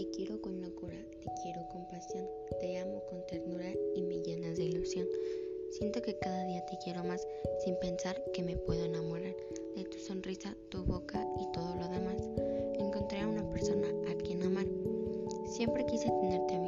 Te quiero con locura, te quiero con pasión, te amo con ternura y me llenas de ilusión. Siento que cada día te quiero más sin pensar que me puedo enamorar de tu sonrisa, tu boca y todo lo demás. Encontré a una persona a quien amar. Siempre quise tenerte